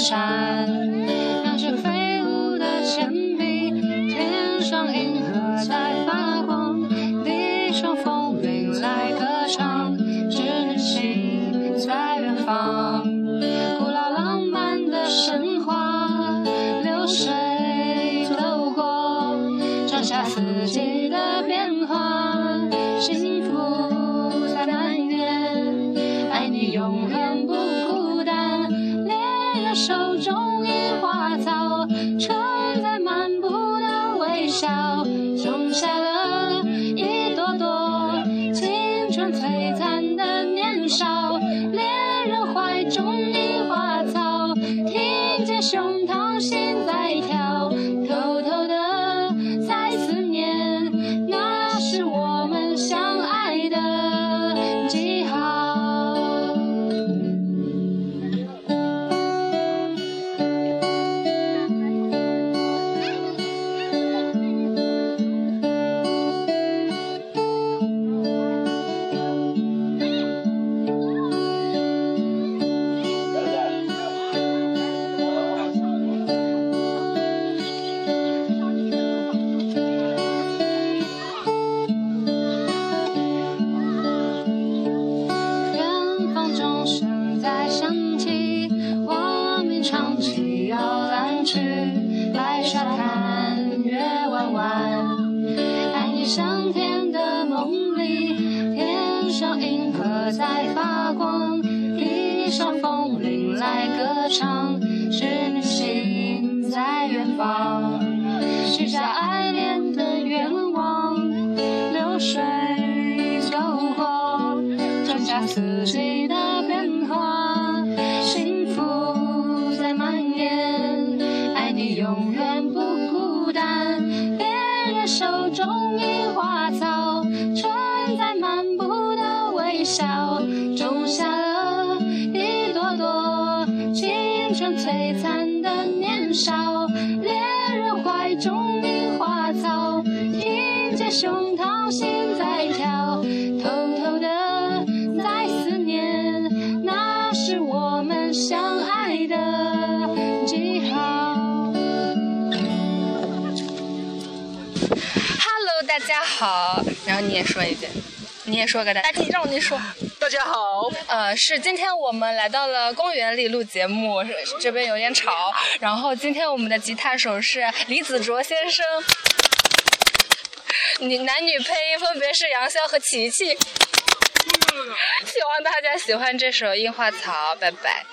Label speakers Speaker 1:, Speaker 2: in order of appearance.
Speaker 1: 山，那是飞舞的铅笔，天上银河在发光，地上风铃在歌唱，知心在远方。古老浪漫的神话，流水走过，剩下四季的。花草，春在漫步的微笑，种下了一朵朵青春璀璨的年少。恋人怀中的花草，听见胸膛心在跳，偷偷的在思念，那是我们相白沙滩月弯弯，爱你上天的梦里，天上银河在发光，地上风铃来歌唱，是你心在远方，许下爱恋的愿望，流水走过。种下四季中樱花草，春在漫步的微笑，种下了一朵朵青春璀璨的年少。恋人怀中樱花草，听见胸膛心在跳，偷偷的在思念，那是我们相爱的记号。大家好。然后你也说一遍，你也说个大家可以让你说。
Speaker 2: 大家好，
Speaker 1: 呃，是今天我们来到了公园里录节目，这边有点吵。然后今天我们的吉他手是李子卓先生，女男女配音分别是杨潇和琪琪。希望大家喜欢这首《樱花草》，拜拜。